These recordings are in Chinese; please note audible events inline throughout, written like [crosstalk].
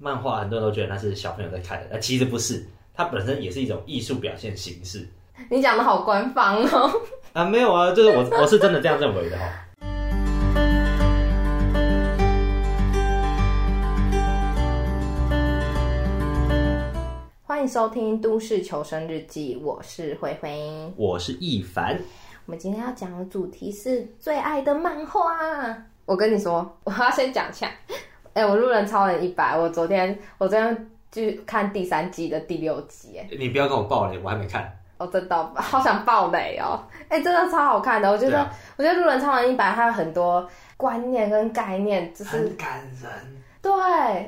漫画很多人都觉得那是小朋友在看的，那其实不是，它本身也是一种艺术表现形式。你讲的好官方哦。啊，没有啊，就是我我是真的这样认为的哈。欢迎收听《都市求生日记》，我是灰灰，我是易凡。我们今天要讲的主题是最爱的漫画。我跟你说，我要先讲一下。哎、欸，我路人超人一百，我昨天我昨天去看第三季的第六集。哎，你不要跟我爆雷，我还没看。哦，真的，[laughs] 好想爆雷哦。哎、欸，真的超好看的。我觉得，啊、我觉得路人超人一百，它有很多观念跟概念，就是很感人。对，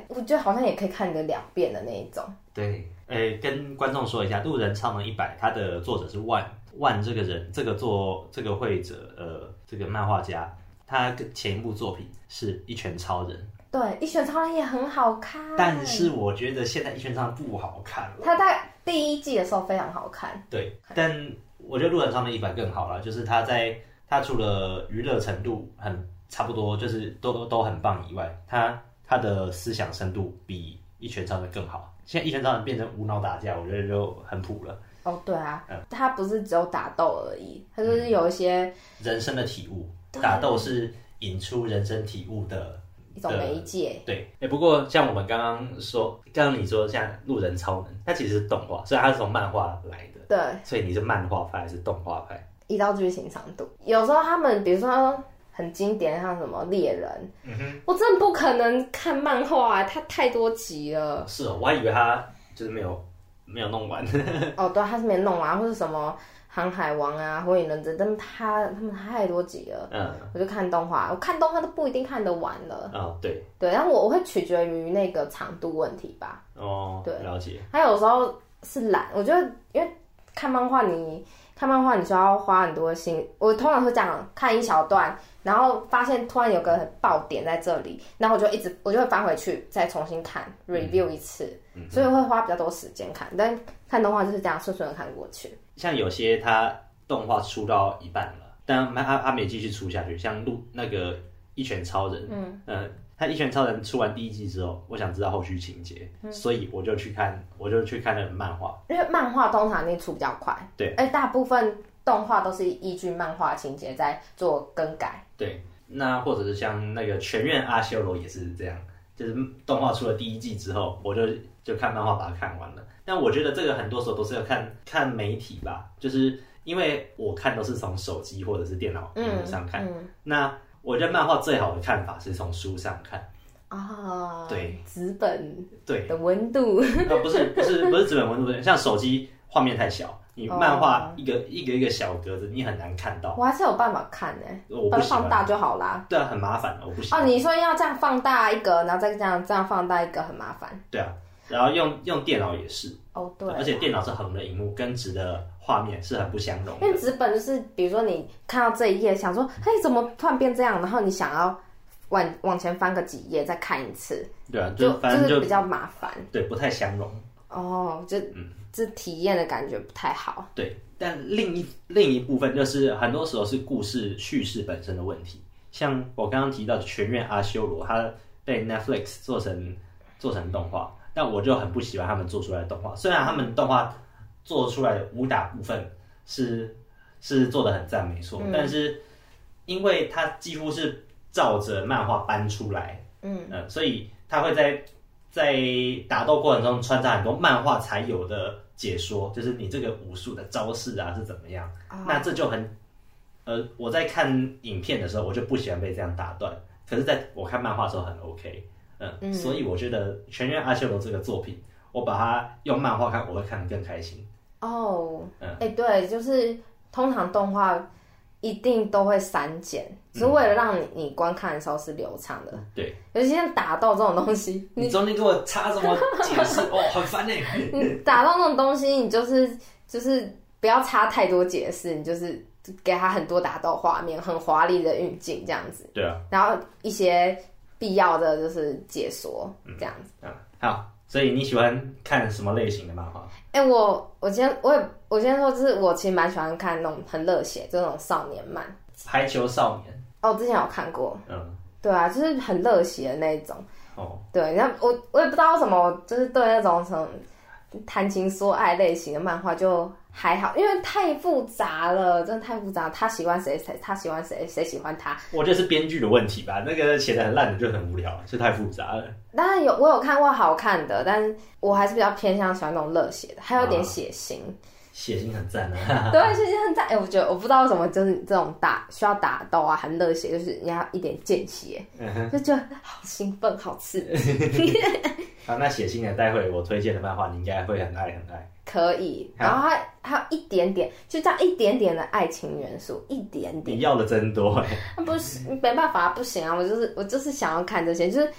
我觉得好像也可以看个两遍的那一种。对，哎、欸，跟观众说一下，路人超人一百，它的作者是万万这个人，这个作这个绘者，呃，这个漫画家。他跟前一部作品是《一拳超人》，对，《一拳超人》也很好看，但是我觉得现在《一拳超人》不好看了。他在第一季的时候非常好看，对，但我觉得《路人超人一百》更好了，就是他在他除了娱乐程度很差不多，就是都都很棒以外，他他的思想深度比《一拳超人》更好。现在《一拳超人》变成无脑打架，我觉得就很普了。哦，对啊，嗯，他不是只有打斗而已，他就是有一些、嗯、人生的体悟。打斗是引出人生体悟的一种媒介。对，哎、欸，不过像我们刚刚说，刚刚你说像路人超人，它其实是动画，所以它是从漫画来的。对，所以你是漫画派还是动画派？依照剧情长度，有时候他们比如说很经典，像什么猎人，嗯哼，我真的不可能看漫画啊，它太多集了。是哦，我还以为它就是没有没有弄完。[laughs] 哦，对，它是没弄完，或是什么。航海王啊，火影忍者，但他他们太多集了，嗯，我就看动画，我看动画都不一定看得完了，哦，对，对，然后我我会取决于那个长度问题吧，哦，对，了解。还有时候是懒，我觉得因为看漫画，你看漫画你需要花很多心，我通常会这样看一小段，然后发现突然有个爆点在这里，然后我就一直我就会翻回去再重新看 review 一次，嗯，所以会花比较多时间看，但看动画就是这样顺顺的看过去。像有些他动画出到一半了，但他他没继续出下去。像录那个一拳超人，嗯，呃，他一拳超人出完第一季之后，我想知道后续情节，嗯，所以我就去看，我就去看那个漫画。因为漫画通常你出比较快，对，而大部分动画都是依据漫画情节在做更改。对，那或者是像那个全院阿修罗也是这样，就是动画出了第一季之后，我就就看漫画把它看完了。但我觉得这个很多时候都是要看看媒体吧，就是因为我看都是从手机或者是电脑屏幕上看。嗯嗯、那我觉得漫画最好的看法是从书上看啊，对，纸本对的温度，呃，不是不是不是纸本温度，像手机画面太小，你漫画一个、哦、一个一个小格子，你很难看到。我还是有办法看呢，我不放大就好啦。对啊，很麻烦，我不喜欢。哦，你说要这样放大一个，然后再这样这样放大一个，很麻烦。对啊。然后用用电脑也是哦，oh, 对，而且电脑是横的荧幕，跟纸的画面是很不相容的。因为纸本就是，比如说你看到这一页，想说，嘿，怎么突然变这样？然后你想要往往前翻个几页再看一次，对啊，就反正就，就是比较麻烦，对，不太相容。哦，oh, 就嗯，这体验的感觉不太好。对，但另一另一部分就是很多时候是故事叙事本身的问题，像我刚刚提到的《全院阿修罗》，它被 Netflix 做成做成动画。但我就很不喜欢他们做出来的动画，虽然他们动画做出来的武打部分是是做的很赞没错，嗯、但是因为它几乎是照着漫画搬出来，嗯、呃，所以他会在在打斗过程中穿插很多漫画才有的解说，就是你这个武术的招式啊是怎么样，哦、那这就很呃我在看影片的时候我就不喜欢被这样打断，可是在我看漫画的时候很 OK。嗯，所以我觉得《全员阿修罗》这个作品，我把它用漫画看，我会看得更开心。哦，嗯，哎、欸，对，就是通常动画一定都会删减，只是为了让你你观看的时候是流畅的。对，尤其像打斗这种东西，你中间给我插什么解释？[laughs] 哦，很烦哎。[laughs] 你打斗这种东西，你就是就是不要插太多解释，你就是给他很多打斗画面，很华丽的运镜这样子。对啊，然后一些。必要的就是解说，这样子。嗯，好，所以你喜欢看什么类型的漫画？哎、欸，我我先我也我先说，就是我其实蛮喜欢看那种很热血这种少年漫，排球少年。哦，之前有看过。嗯，对啊，就是很热血的那一种。哦，对，然后我我也不知道为什么，就是对那种什么谈情说爱类型的漫画就还好，因为太复杂了，真的太复杂。他喜欢谁谁，他喜欢谁谁喜欢他。我觉得是编剧的问题吧，那个写的很烂的就很无聊，是太复杂了。当然有，我有看过好看的，但是我还是比较偏向喜欢那种热血的，还有点血腥。啊血腥很赞啊！对，血腥很赞。哎、欸，我觉得我不知道为什么，就是这种打需要打斗啊，很热血，就是你要一点见血，嗯、就觉得好兴奋，好刺激。[laughs] 好，那血腥的，待会我推荐的漫画，你应该会很爱很爱。可以，然后还还有一点点，就这样一点点的爱情元素，一点点。你要的真多哎！不是，没办法，不行啊！我就是我就是想要看这些，就是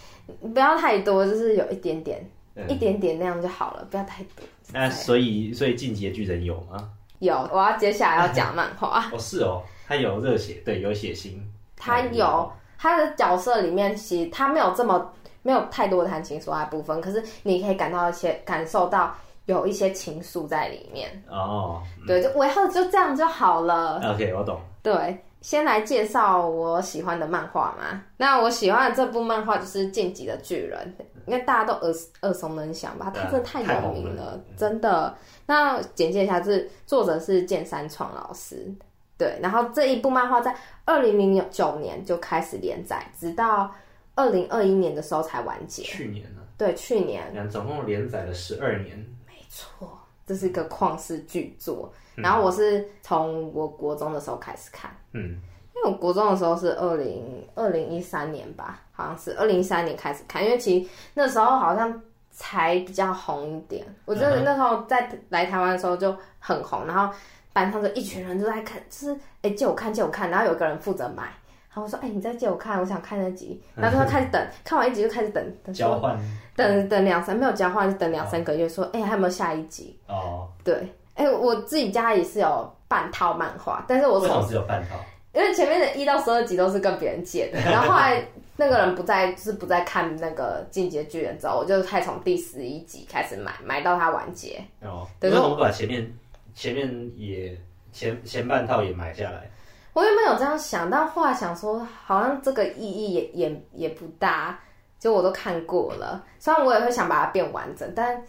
不要太多，就是有一点点。嗯、一点点那样就好了，不要太多。那所以，所以进击的巨人有吗？有，我要接下来要讲漫画。[laughs] 哦，是哦，他有热血，对，有血腥。他有他的角色里面，其实他没有这么没有太多谈情说爱部分，可是你可以感到一些感受到有一些情愫在里面。哦，嗯、对，就尾后就这样就好了。OK，我懂。对。先来介绍我喜欢的漫画嘛。那我喜欢的这部漫画就是《进击的巨人》，应该大家都耳耳熟能详吧？他真的太有名了，真的。那简介一下，就是作者是剑山创老师，对。然后这一部漫画在二零零九年就开始连载，直到二零二一年的时候才完结。去年呢？对，去年。总共连载了十二年。没错，这是一个旷世巨作。然后我是从我国中的时候开始看，嗯，因为我国中的时候是二零二零一三年吧，好像是二零一三年开始看，因为其实那时候好像才比较红一点。我觉得那时候在来台湾的时候就很红，然后班上就一群人都在看，就是哎借我看借我看，然后有个人负责买，然后我说哎你再借我看，我想看那集，然后他开始等，看完一集就开始等，等交换，等等两三没有交换就等两三个月，说哎还有没有下一集？哦，对。哎、欸，我自己家也是有半套漫画，但是我从只有半套，因为前面的一到十二集都是跟别人借的，[laughs] 然后后来那个人不再，就是不再看那个进击的巨人之后，我就开始从第十一集开始买，买到它完结。哦，等于我们把前面前面也前前半套也买下来。我原本有这样想，但后来想说，好像这个意义也也也不大，就我都看过了，虽然我也会想把它变完整，但。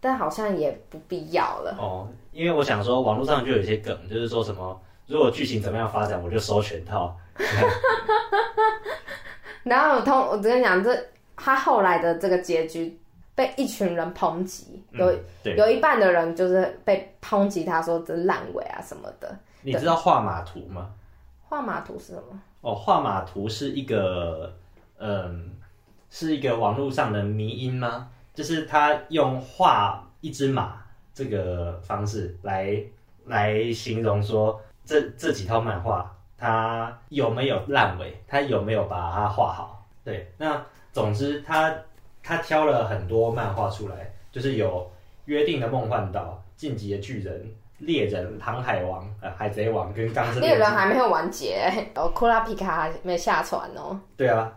但好像也不必要了哦，因为我想说，网络上就有一些梗，就是说什么，如果剧情怎么样发展，我就收全套。[laughs] 然后我通，我跟你讲，这他后来的这个结局被一群人抨击，有、嗯、有一半的人就是被抨击，他说这烂尾啊什么的。你知道画马图吗？画马图是什么？哦，画马图是一个，嗯，是一个网络上的迷因吗？就是他用画一只马这个方式来来形容说，这这几套漫画他有没有烂尾，他有没有把它画好？对，那总之他他挑了很多漫画出来，就是有约定的梦幻岛、进击的巨人、猎人、航海王、呃海贼王跟钢之猎人还没有完结哦，库拉皮卡还没下船哦。对啊，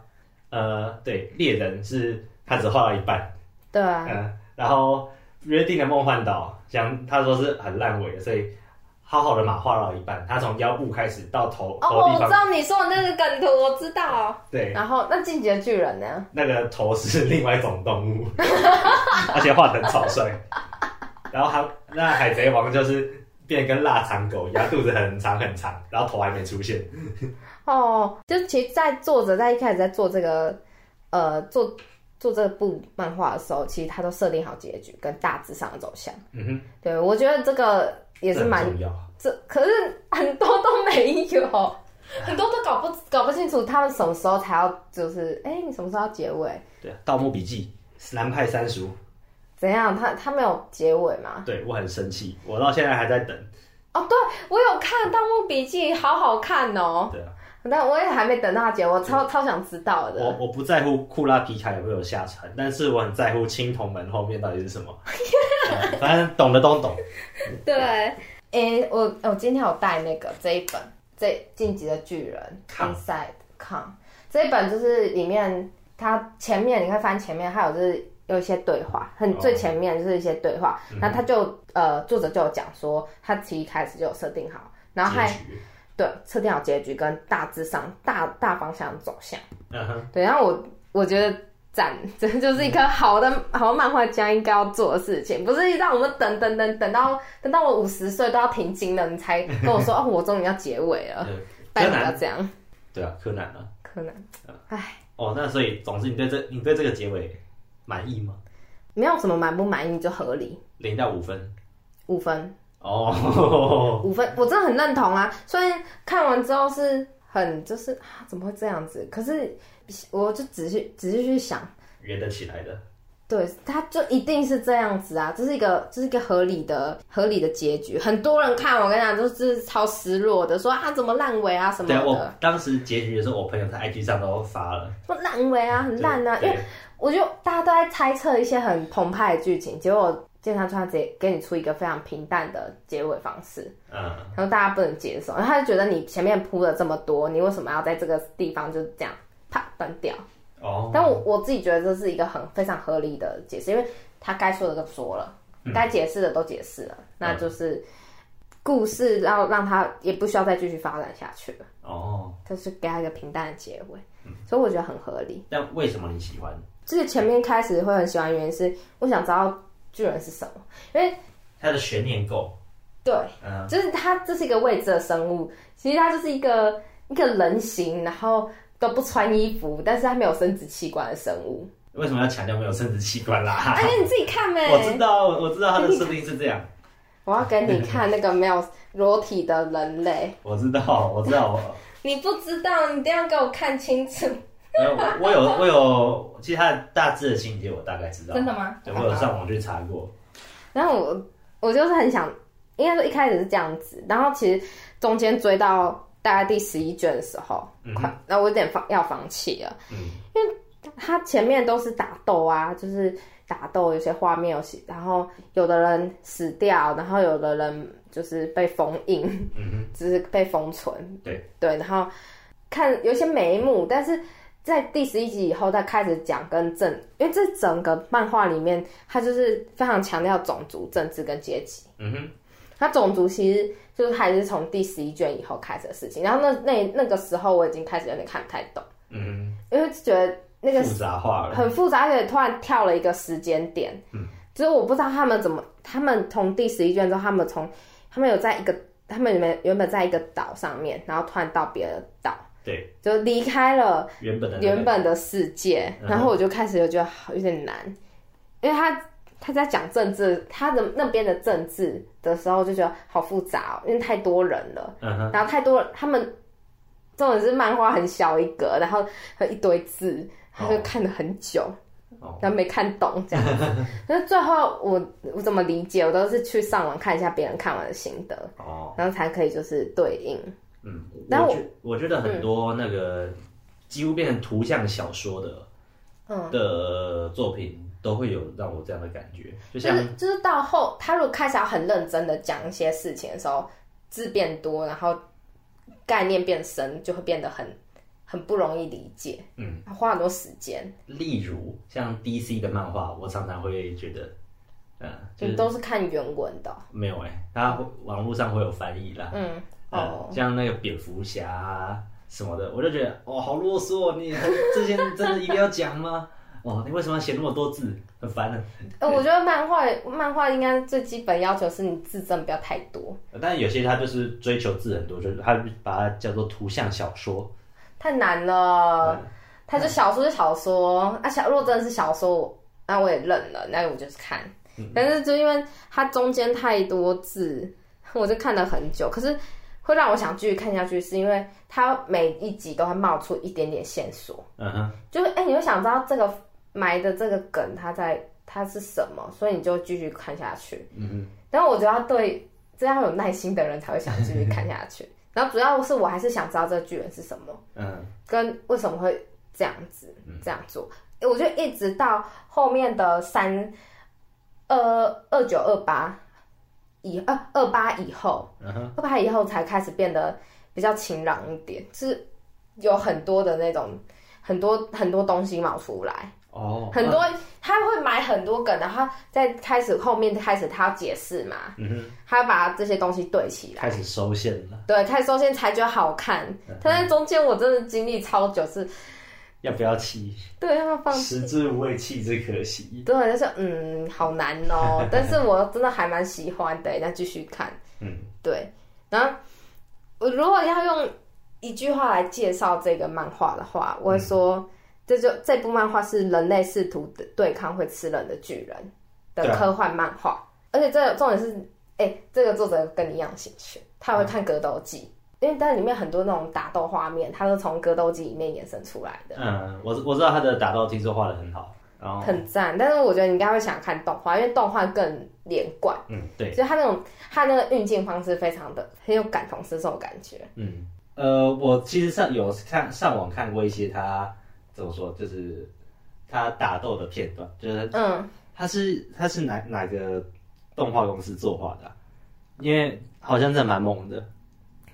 呃，对，猎人是他只画了一半。对啊，嗯，然后约定的梦幻岛，像他说是很烂尾的，所以好好的马画到一半，他从腰部开始到头。哦，我知道你说的那个梗图，我知道。对，然后那进击的巨人呢？那个头是另外一种动物，[laughs] 而且画得很草率。然后他那海贼王就是变跟腊肠狗一样，肚子很长很长，然后头还没出现。哦，就其实，在作者在一开始在做这个，呃，做。做这部漫画的时候，其实他都设定好结局跟大致上的走向。嗯哼，对，我觉得这个也是蛮重要。这可是很多都没有，很多都搞不搞不清楚他们什么时候才要，就是哎、欸，你什么时候要结尾？对，《盗墓笔记》南派三叔怎样？他他没有结尾吗？对，我很生气，我到现在还在等。哦，对，我有看《盗墓笔记》，好好看哦。对啊。但我也还没等到他结，我超超想知道的。我我不在乎库拉皮卡有没有下船，但是我很在乎青铜门后面到底是什么。[laughs] 嗯、反正懂的都懂。对，哎、欸，我我今天有带那个这一本《这晋级的巨人》Inside Kong 这一本就是里面它前面你看翻前面，还有就是有一些对话，很最前面就是一些对话。那、哦、他就呃作者就有讲说，他其实一开始就有设定好，然后还。对，测定好结局跟大致上大大方向走向。嗯哼。对，然后我我觉得赞，这就是一个好的 [laughs] 好漫画家应该要做的事情，不是让我们等等等等到等到我五十岁都要停经了，你才跟我说 [laughs] 哦，我终于要结尾了。拜托不要这样。对啊，柯南啊，柯南，唉。哦，那所以总之你对这你对这个结尾满意吗？没有什么满不满意，就合理。零到五分。五分。哦。五分，我真的很认同啊。虽然看完之后是很就是啊，怎么会这样子？可是我就仔细仔细去想，圆得起来的。对，他就一定是这样子啊，这是一个这是一个合理的合理的结局。很多人看我跟你讲都是超失落的，说啊怎么烂尾啊什么的。对，我当时结局的时候，我朋友在 IG 上都发了，说烂尾啊，很烂啊。因为我就大家都在猜测一些很澎湃的剧情，结果见他突然直接给你出一个非常平淡的结尾方式，嗯，然后大家不能接受，然后他就觉得你前面铺了这么多，你为什么要在这个地方就这样啪断掉？哦，但我我自己觉得这是一个很非常合理的解释，因为他该说的都说了，该、嗯、解释的都解释了，嗯、那就是故事要让他也不需要再继续发展下去了。哦，就是给他一个平淡的结尾，嗯、所以我觉得很合理。但为什么你喜欢？就是前面开始会很喜欢，原因是我想知道巨人是什么，因为它的悬念够。对，嗯，就是它这是一个未知的生物，其实它就是一个一个人形，然后。都不穿衣服，但是它没有生殖器官的生物。为什么要强调没有生殖器官啦？哎呀，你自己看呗。我知道，我知道它的设定是这样。[laughs] 我要给你看那个没有裸体的人类。[laughs] 我知道，我知道。我 [laughs] 你不知道，你一定要给我看清楚。我有，我有，其实他的大致的情节我大概知道。真的吗？对，我有上网去查过。然后我，我就是很想，应该说一开始是这样子，然后其实中间追到。大概第十一卷的时候，快，那我有点放要放弃了，嗯，因为他前面都是打斗啊，就是打斗，有些画面有些，然后有的人死掉，然后有的人就是被封印，嗯哼，[laughs] 只是被封存，对对，然后看有些眉目，但是在第十一集以后，他开始讲跟政，因为这整个漫画里面，他就是非常强调种族、政治跟阶级，嗯哼。他种族其实就是还是从第十一卷以后开始的事情，然后那那那个时候我已经开始有点看不太懂，嗯，因为觉得那个复杂化了，很复杂，而且突然跳了一个时间点，嗯，就是我不知道他们怎么，他们从第十一卷之后，他们从他们有在一个，他们原本原本在一个岛上面，然后突然到别的岛，对，就离开了原本的原本的世界，然后我就开始就觉得好有点难，因为他。他在讲政治，他的那边的政治的时候就觉得好复杂哦，因为太多人了，然后太多，他们重点是漫画很小一格，然后和一堆字，他就看了很久，哦、然后没看懂这样子。[laughs] 但是最后我我怎么理解，我都是去上网看一下别人看完的心得，哦，然后才可以就是对应。嗯，但我我觉得很多那个几乎变成图像小说的，嗯的作品。都会有让我这样的感觉，就像就是，就是到后，他如果开始要很认真的讲一些事情的时候，字变多，然后概念变深，就会变得很很不容易理解。嗯，花很多时间。例如像 DC 的漫画，我常常会觉得，嗯，就都是看原文的？没有哎、欸，他网络上会有翻译啦。嗯，哦、嗯，像那个蝙蝠侠什么的，我就觉得哦，好啰嗦，你这些真的一定要讲吗？哦，你为什么要写那么多字？很烦的。呃，我觉得漫画漫画应该最基本要求是你字真的不要太多。但有些他就是追求字很多，就是他把它叫做图像小说。太难了，嗯、他就小说就小说，嗯、啊小，如果真的是小说，那我也认了，那我就是看。嗯、但是就因为它中间太多字，我就看了很久。可是会让我想继续看下去，是因为它每一集都会冒出一点点线索。嗯哼，就是哎、欸，你会想知道这个。埋的这个梗，它在它是什么？所以你就继续看下去。嗯哼。然后我觉得对这样有耐心的人才会想继续看下去。[laughs] 然后主要是我还是想知道这个巨人是什么，嗯，跟为什么会这样子这样做。我就一直到后面的三二二九二八以二二八以后，二八以后才开始变得比较晴朗一点，是有很多的那种很多很多东西冒出来。哦，很多、嗯、他会买很多梗，然后再开始后面开始他要解释嘛，他要把这些东西对起来，开始收线了，对，开始收线才觉得好看。他在、中间我真的经历超久是，要不要弃？对，要不要放弃？食之无味，弃之可惜。对，就是嗯，好难哦、喔。[laughs] 但是我真的还蛮喜欢的，那继续看。嗯，对。然后我如果要用一句话来介绍这个漫画的话，我会说，嗯、这就这部漫画是人类试图对抗会吃人的巨人的科幻漫画，啊、而且这个重点是，哎、欸，这个作者跟你一样兴趣，他会看格斗技。嗯因为但里面很多那种打斗画面，它是从格斗机里面衍生出来的。嗯，我我知道他的打斗听说画的很好，然后很赞。但是我觉得你应该会想看动画，因为动画更连贯。嗯，对。所以他那种他那个运镜方式非常的很有感同身受的感觉。嗯，呃，我其实上有看上网看过一些他怎么说，就是他打斗的片段，就是嗯，他是他是哪哪个动画公司作画的啊？因为好像真的蛮猛的。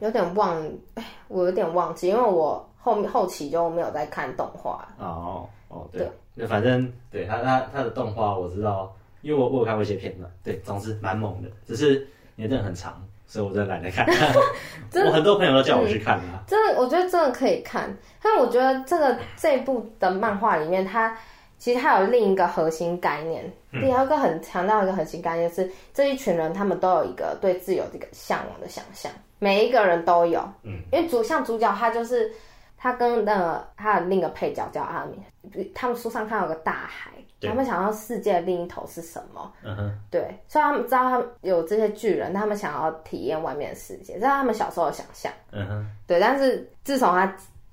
有点忘，哎，我有点忘记，因为我后面后期就没有在看动画。哦哦，对，就，反正对他他他的动画我知道，因为我我有看过一些片段，对，总之蛮猛的，只是年份很长，所以我真的懒得看。[laughs] [laughs] 我很多朋友都叫我去看啊。真的，我觉得真的可以看，但我觉得这个这一部的漫画里面，它其实它有另一个核心概念，第二个很强调一个核心概念是，这一群人他们都有一个对自由这个向往的想象。每一个人都有，嗯，因为主像主角他就是他跟那个他的另一个配角叫阿明，他们书上看到有个大海，他们想要世界的另一头是什么？嗯哼，对，所以他们知道他们有这些巨人，他们想要体验外面的世界，这是他们小时候的想象。嗯哼，对，但是自从他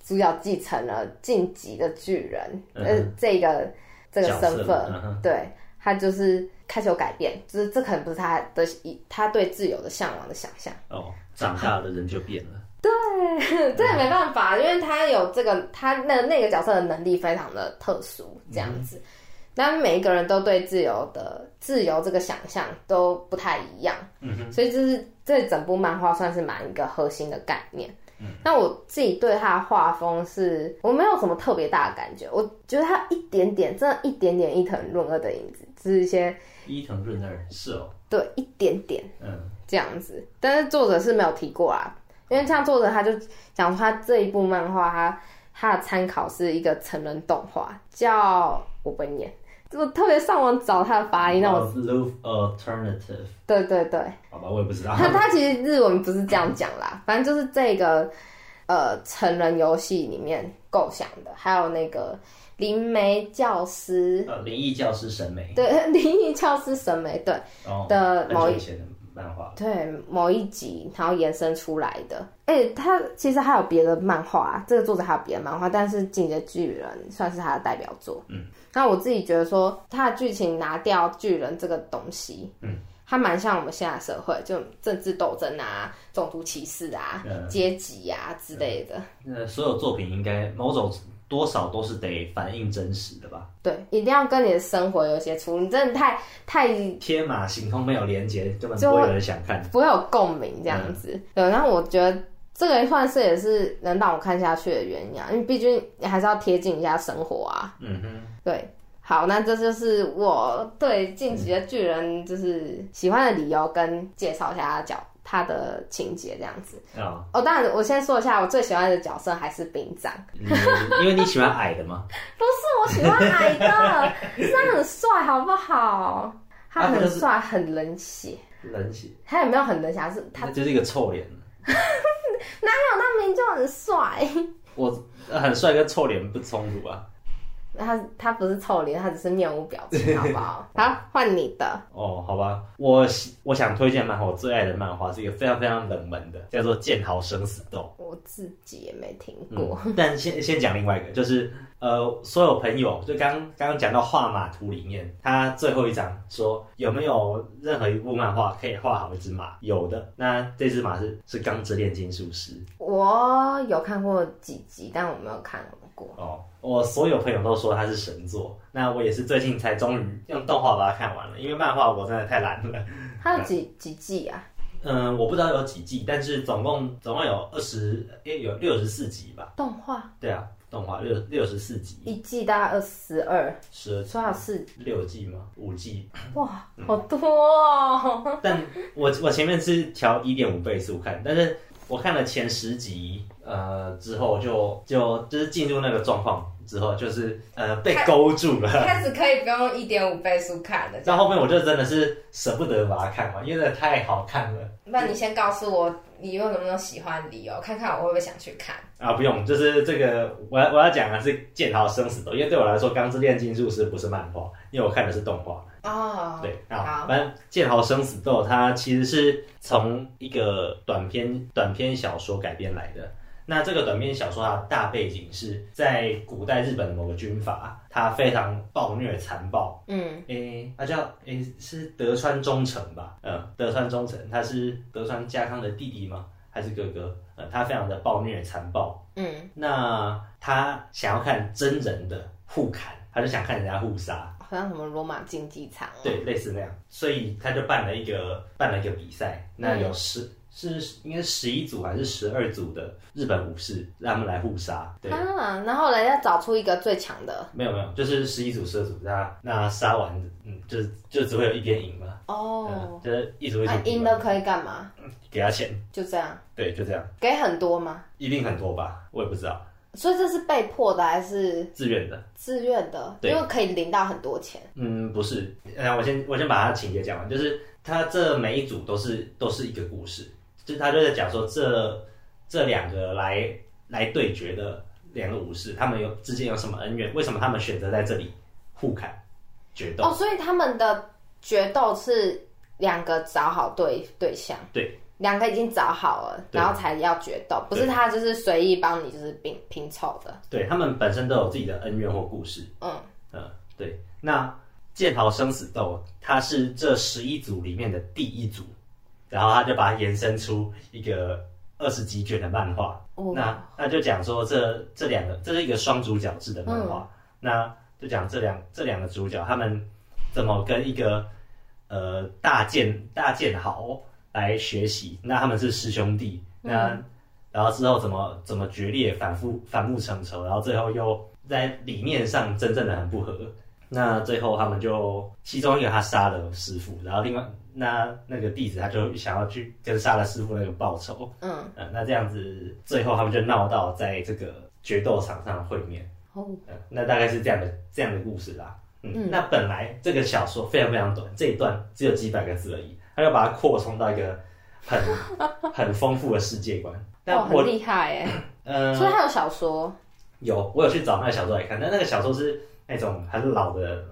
主角继承了晋级的巨人，这个这个身份，嗯、对。他就是开始有改变，就是这可能不是他的他对自由的向往的想象。哦，长大的人就变了。[laughs] 对，[laughs] 这也没办法，因为他有这个他那那个角色的能力非常的特殊，这样子。那、嗯、每一个人都对自由的自由这个想象都不太一样。嗯哼，所以就是这整部漫画算是蛮一个核心的概念。那我自己对他的画风是，我没有什么特别大的感觉。我觉得他一点点，真的一点点伊藤润二的影子，就是一些伊藤润二是哦，对，一点点，嗯，这样子。但是作者是没有提过啊，因为像作者他就讲说他这一部漫画，他他的参考是一个成人动画，叫我不会念。我特别上网找他的发音，那我 Love Alternative。对对对，好吧，我也不知道。他 [laughs] 他其实日文不是这样讲啦，反正就是这个呃成人游戏里面构想的，还有那个灵媒教师，呃，灵异教师审美，对，[laughs] 灵异教师审美，对、哦、的某一些漫画，对某一集，然后延伸出来的。哎、欸，他其实还有别的漫画，这个作者还有别的漫画，但是《进击的巨人》算是他的代表作，嗯。那我自己觉得说，他的剧情拿掉巨人这个东西，嗯，他蛮像我们现在社会，就政治斗争啊、种族歧视啊、嗯、阶级啊之类的。那所有作品应该某种多少都是得反映真实的吧？对，一定要跟你的生活有些出入。你真的太太天马行空，没有连接，根本不会有人想看，不会有共鸣这样子。嗯、对，然后我觉得这个算是也是能让我看下去的原因啊，因为毕竟你还是要贴近一下生活啊。嗯哼。对，好，那这就是我对《进击的巨人》就是喜欢的理由，跟介绍一下他角他的情节这样子。哦，哦，当然我先说一下，我最喜欢的角色还是兵长，因为你喜欢矮的吗？[laughs] 不是，我喜欢矮的，是他很帅，好不好？他很帅，啊、很冷血，冷血。他有没有很冷血？是他就是一个臭脸。[laughs] 哪有？他明明就很帅。我很帅跟臭脸不冲突啊。他他不是臭脸，他只是面无表情，[laughs] 好不好？好，换你的。哦，好吧，我我想推荐漫画，我最爱的漫画是一个非常非常冷门的，叫做《剑豪生死斗》。我自己也没听过。嗯、但先先讲另外一个，就是呃，所有朋友就刚刚刚讲到画马图里面，他最后一章说有没有任何一部漫画可以画好一只马？有的，那这只马是是《钢之炼金术师》。我有看过几集，但我没有看过。哦。我所有朋友都说它是神作，那我也是最近才终于用动画把它看完了，因为漫画我真的太懒了。它有几几季啊？嗯，我不知道有几季，但是总共总共有二十，诶，有六十四集吧。动画？对啊，动画六六十四集，一季大概二十二，十二，说好是六季吗？五季？哇，好多哦！但我我前面是调一点五倍速看，但是。我看了前十集，呃，之后就就就是进入那个状况之后，就是呃被勾住了，开始可以不用一点五倍速看了。到后面我就真的是舍不得把它看完，因为太好看了。那你先告诉我，你有什么喜欢的理由，看看我会不会想去看。啊，不用，就是这个我要我要讲的是《剑豪生死斗》，因为对我来说，《钢之炼金术师》不是漫画，因为我看的是动画。哦，对啊，反正《剑豪生死斗》它其实是从一个短篇短篇小说改编来的。那这个短篇小说它的大背景是在古代日本的某个军阀，他非常暴虐残暴。嗯，诶，他叫诶是德川忠诚吧？嗯，德川忠诚，他是德川家康的弟弟吗？还是哥哥？呃，他非常的暴虐残暴。嗯，那他想要看真人的互砍，他就想看人家互杀。好像什么罗马竞技场，对，类似那样，所以他就办了一个办了一个比赛，那有十、嗯、是应该十一组还是十二组的日本武士让他们来互杀，对啊，然后人家找出一个最强的，没有没有，就是十一组十二组，那那杀完，嗯，就就只会有一边赢嘛，哦、嗯，就是一组一组赢了可以干嘛？给他钱，就这样，对，就这样，给很多吗？一定很多吧，我也不知道。所以这是被迫的还是自愿的？自愿的，因为可以领到很多钱。嗯，不是。那我先我先把它情节讲完，就是他这每一组都是都是一个故事，就是他就在讲说这这两个来来对决的两个武士，他们有之间有什么恩怨？为什么他们选择在这里互砍决斗？哦，所以他们的决斗是两个找好对对象。对。两个已经找好了，然后才要决斗，不是他就是随意帮你就是拼拼凑的。对，他们本身都有自己的恩怨或故事。嗯嗯，对。那剑豪生死斗，它是这十一组里面的第一组，然后他就把它延伸出一个二十几卷的漫画。哦。那那就讲说这这两个，这是一个双主角制的漫画。嗯。那就讲这两这两个主角他们怎么跟一个呃大剑大剑豪。来学习，那他们是师兄弟，那、嗯、然后之后怎么怎么决裂，反复反目成仇，然后最后又在理念上真正的很不合，那最后他们就其中一个他杀了师傅，然后另外那那个弟子他就想要去跟杀了师傅那个报仇，嗯，呃、那这样子最后他们就闹到在这个决斗场上会面，哦、呃，那大概是这样的这样的故事啦，嗯，嗯，那本来这个小说非常非常短，这一段只有几百个字而已。他就把它扩充到一个很 [laughs] 很丰富的世界观，但我很厉害哎，嗯，所以他有小说，有我有去找那个小说来看，但那个小说是那种很老的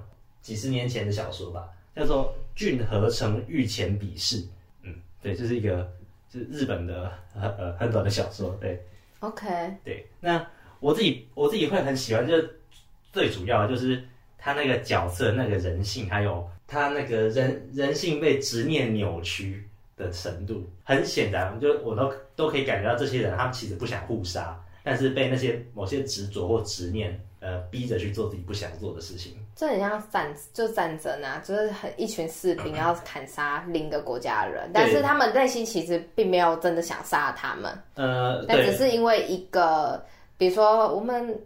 几十年前的小说吧，叫做《骏河城御前笔试》，嗯，对，这、就是一个是日本的呃很短的小说，对，OK，对，那我自己我自己会很喜欢，就是最主要的就是他那个角色那个人性还有。他那个人人性被执念扭曲的程度，很显然，就我都都可以感觉到，这些人他们其实不想互杀，但是被那些某些执着或执念，呃，逼着去做自己不想做的事情。这很像战，就战争啊，就是很一群士兵要砍杀另一个国家的人，但是他们内心其实并没有真的想杀他们，呃，但只是因为一个，比如说我们。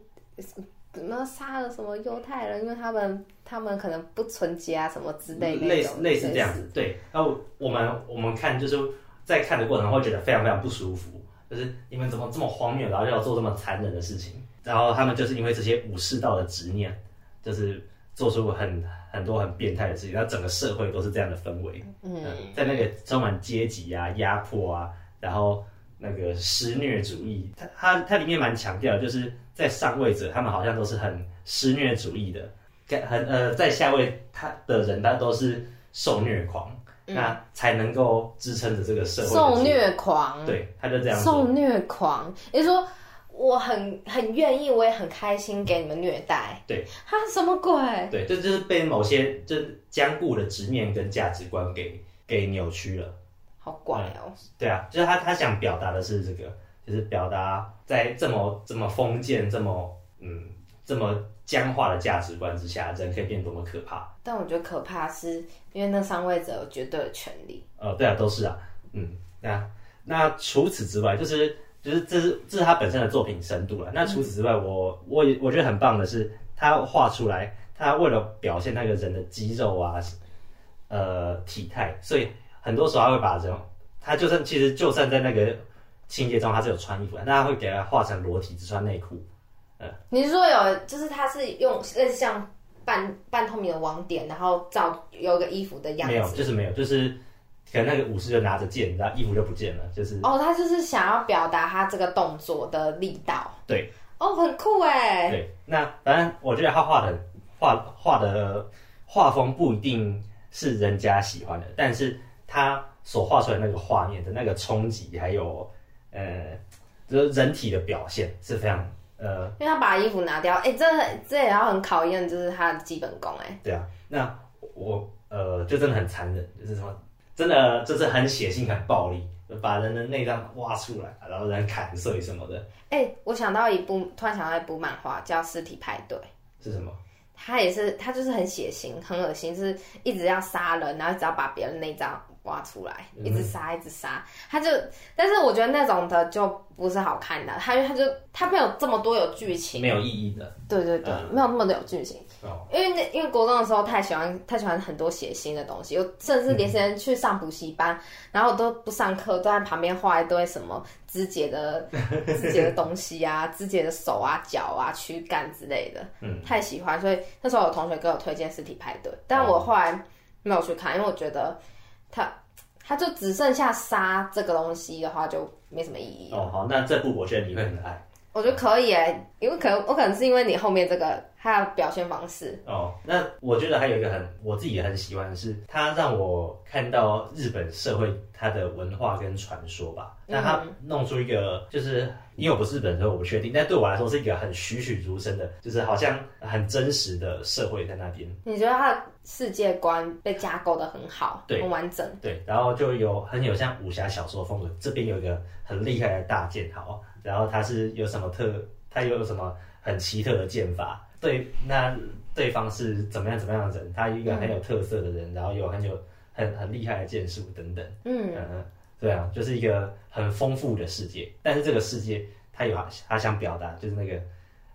怎么杀了什么犹太人？因为他们他们可能不纯洁啊，什么之类的。类似类似这样子，对。然后我们我们看就是在看的过程中会觉得非常非常不舒服，就是你们怎么这么荒谬，然后就要做这么残忍的事情？然后他们就是因为这些武士道的执念，就是做出很很多很变态的事情。然后整个社会都是这样的氛围，嗯，在那个充满阶级啊、压迫啊，然后那个施虐主义，它它它里面蛮强调就是。在上位者，他们好像都是很施虐主义的，很呃，在下位他的人，他都是受虐狂，嗯、那才能够支撑着这个社会。受虐狂，对，他就这样。受虐狂，也就是说，我很很愿意，我也很开心给你们虐待。对，他什么鬼？对，这就是被某些就僵固的执念跟价值观给给扭曲了。好怪哦、嗯。对啊，就是他他想表达的是这个。就是表达在这么这么封建、这么嗯这么僵化的价值观之下，人可以变多么可怕。但我觉得可怕是因为那上位者有绝对的权利。呃，对啊，都是啊，嗯，那那除此之外，就是就是这是这是他本身的作品深度了。那除此之外，我我也我觉得很棒的是，他画出来，他为了表现那个人的肌肉啊，呃体态，所以很多时候他会把人，他就算其实就算在那个。情节中他是有穿衣服的，但他会给他画成裸体，只穿内裤。你是说有，就是他是用类似像半半透明的网点，然后照有个衣服的样子？没有，就是没有，就是可能那个武士就拿着剑，然后衣服就不见了，就是哦，他就是想要表达他这个动作的力道。对，哦，很酷哎。对，那反正我觉得他画的画画的画风不一定是人家喜欢的，但是他所画出来那个画面的那个冲击，还有呃，就是人体的表现是非常。呃，因为他把衣服拿掉，哎、欸，这这也要很考验，就是他的基本功，哎。对啊，那我呃，就真的很残忍，就是什么，真的就是很血腥、很暴力，把人的内脏挖出来，然后人砍碎什么的。哎、欸，我想到一部，突然想到一部漫画叫《尸体派对》，是什么？他也是，他就是很血腥、很恶心，就是一直要杀人，然后只要把别人内脏。挖出来，一直杀，一直杀，他就，但是我觉得那种的就不是好看的，他他就他没有这么多有剧情，没有意义的，对对对，嗯、没有那么多有剧情，哦、因为那因为国中的时候太喜欢太喜欢很多血腥的东西，又甚至连时间去上补习班，嗯、然后都不上课，都在旁边画一堆什么肢解的 [laughs] 肢解的东西啊，肢解的手啊、脚啊、躯干之类的，嗯，太喜欢，所以那时候有同学给我推荐尸体派对，但我后来没有去看，因为我觉得。他他就只剩下杀这个东西的话，就没什么意义。哦，好，那这部我觉得你会很爱。我觉得可以诶，因为可能我可能是因为你后面这个他的表现方式。哦，那我觉得还有一个很我自己也很喜欢的是，他让我看到日本社会它的文化跟传说吧。那他弄出一个，就是因为我不是日本人，所以我不确定。但对我来说是一个很栩栩如生的，就是好像很真实的社会在那边。你觉得他的世界观被架构的很好，对，很完整。对，然后就有很有像武侠小说风格。这边有一个很厉害的大剑豪。然后他是有什么特，他又有什么很奇特的剑法？对，那对方是怎么样怎么样的人？他一个很有特色的人，嗯、然后有很有很很厉害的剑术等等。嗯嗯，对啊，就是一个很丰富的世界。但是这个世界，他有他想表达，就是那个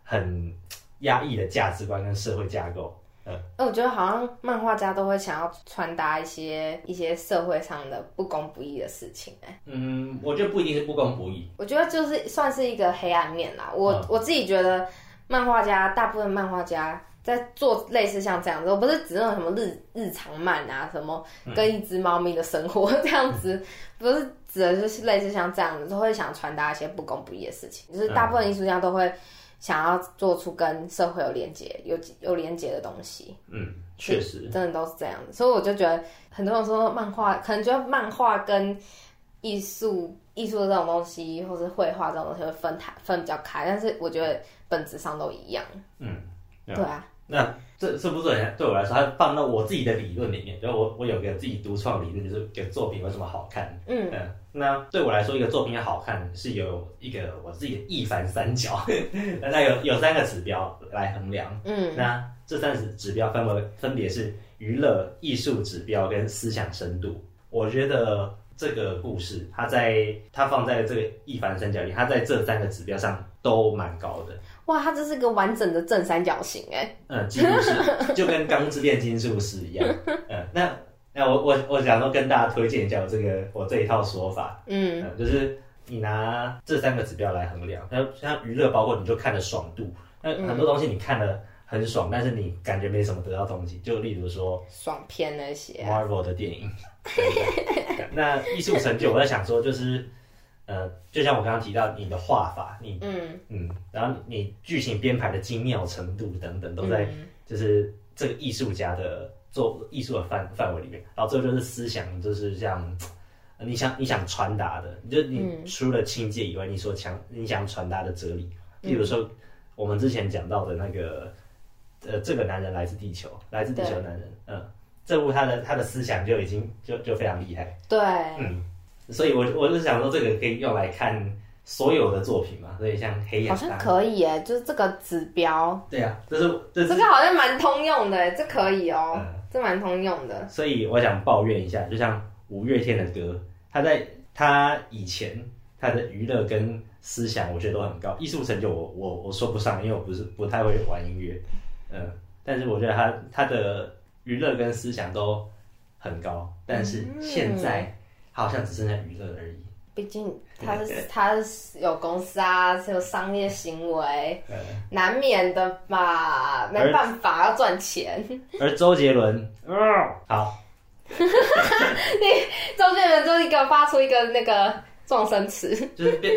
很压抑的价值观跟社会架构。嗯，我觉得好像漫画家都会想要传达一些一些社会上的不公不义的事情，哎，嗯，我觉得不一定是不公不义，我觉得就是算是一个黑暗面啦。我、嗯、我自己觉得，漫画家大部分漫画家在做类似像这样子，我不是指那种什么日日常漫啊，什么跟一只猫咪的生活 [laughs] 这样子，嗯、不是指的就是类似像这样子，都会想传达一些不公不义的事情，就是大部分艺术家都会。想要做出跟社会有连接、有有连接的东西，嗯，确实，真的都是这样子。所以我就觉得，很多人说漫画，可能觉得漫画跟艺术、艺术的这种东西，或是绘画这种东西会分开分比较开，但是我觉得本质上都一样。嗯，对啊。那这是不是对我来说，它放到我自己的理论里面，就我我有个自己独创理论，就是给作品为什么好看。嗯嗯，那对我来说，一个作品要好看是有一个我自己的一凡三角，[laughs] 那有有三个指标来衡量。嗯，那这三指指标分为分别是娱乐、艺术指标跟思想深度。我觉得这个故事，它在它放在这个一凡三角里，它在这三个指标上都蛮高的。哇，它这是个完整的正三角形哎，嗯，几乎是就跟《钢之炼金术师》一样，[laughs] 嗯，那那我我我想说跟大家推荐一下我这个我这一套说法，嗯，嗯，就是你拿这三个指标来衡量，那像娱乐，包括你就看的爽度，那很多东西你看的很爽，嗯、但是你感觉没什么得到东西，就例如说爽片那些 Marvel 的电影，[laughs] 那艺术成就，我在想说就是。呃，就像我刚刚提到你的画法，你嗯。嗯，然后你剧情编排的精妙程度等等，都在就是这个艺术家的做艺术的范范围里面。然后最后就是思想，就是像你想你想传达的，就你除了情节以外，你所想你想传达的哲理，比如说我们之前讲到的那个呃，这个男人来自地球，来自地球的男人，嗯，这部他的他的思想就已经就就非常厉害，对，嗯。所以我，我我是想说，这个可以用来看所有的作品嘛。所以，像黑眼，好像可以耶，就是这个指标。对啊，这是这是这个好像蛮通用的，这可以哦，嗯、这蛮通用的。所以，我想抱怨一下，就像五月天的歌，他在他以前他的娱乐跟思想，我觉得都很高，艺术成就我我我说不上，因为我不是不太会玩音乐，嗯，但是我觉得他他的娱乐跟思想都很高，但是现在。嗯好像只剩下娱乐而已。毕竟他是他是有公司啊，是有商业行为，难免的吧，没办法要赚钱。[laughs] 而周杰伦，嗯，好，[laughs] 你周杰伦就一个发出一个那个撞声词，就是变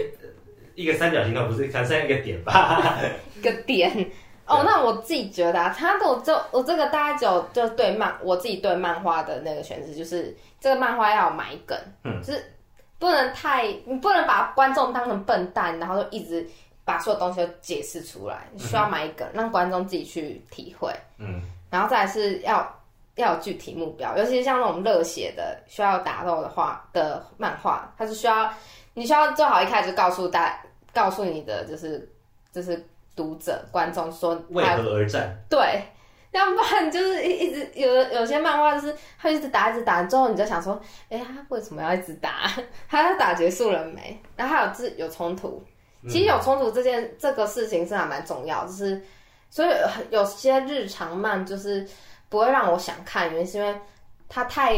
一个三角形，都不是，可能是一个点吧，[laughs] 一个点。哦，那我自己觉得啊，他的我就我这个大概就就对漫，我自己对漫画的那个选择就是，这个漫画要有埋梗，嗯，就是不能太，你不能把观众当成笨蛋，然后就一直把所有东西都解释出来，需要埋梗，让观众自己去体会，嗯，然后再来是要要有具体目标，尤其是像那种热血的需要打斗的话的漫画，它是需要你需要做好一开始告诉大告诉你的就是就是。读者、观众说为何而战？对，要不然就是一一直有的有些漫画就是他一直打一直打，之后你就想说，哎、欸，他为什么要一直打？[laughs] 他要打结束了没？然后还有自有冲突，其实有冲突这件、嗯、这个事情是还蛮重要，就是所以有些日常漫就是不会让我想看，原因是因为它太。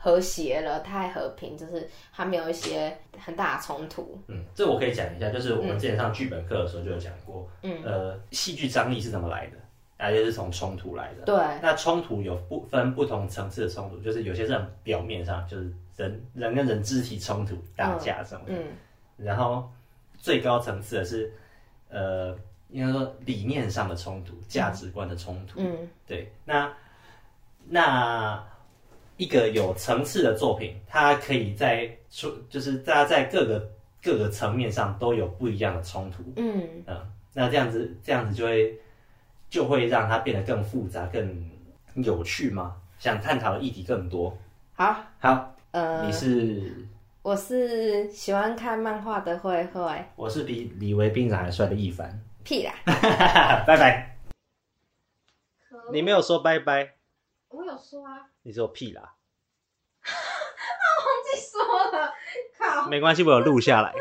和谐了，太和平，就是还没有一些很大的冲突。嗯，这我可以讲一下，就是我们之前上剧本课的时候就有讲过。嗯，呃，戏剧张力是怎么来的？啊，就是从冲突来的。对。那冲突有不分不同层次的冲突，就是有些是很表面上，就是人人跟人肢体冲突、打架什么的。嗯。然后最高层次的是，呃，应该说理念上的冲突、价值观的冲突。嗯。对。那那。一个有层次的作品，它可以在出，就是大家在各个各个层面上都有不一样的冲突。嗯嗯，那这样子这样子就会就会让它变得更复杂、更有趣吗？想探讨的议题更多。好，好，呃，你是？我是喜欢看漫画的慧慧。我是比李维兵长还帅的一凡。屁啦！[laughs] 拜拜。你没有说拜拜。我有说啊。你说屁啦！[laughs] 啊，忘记说了，靠！没关系，我有录下来。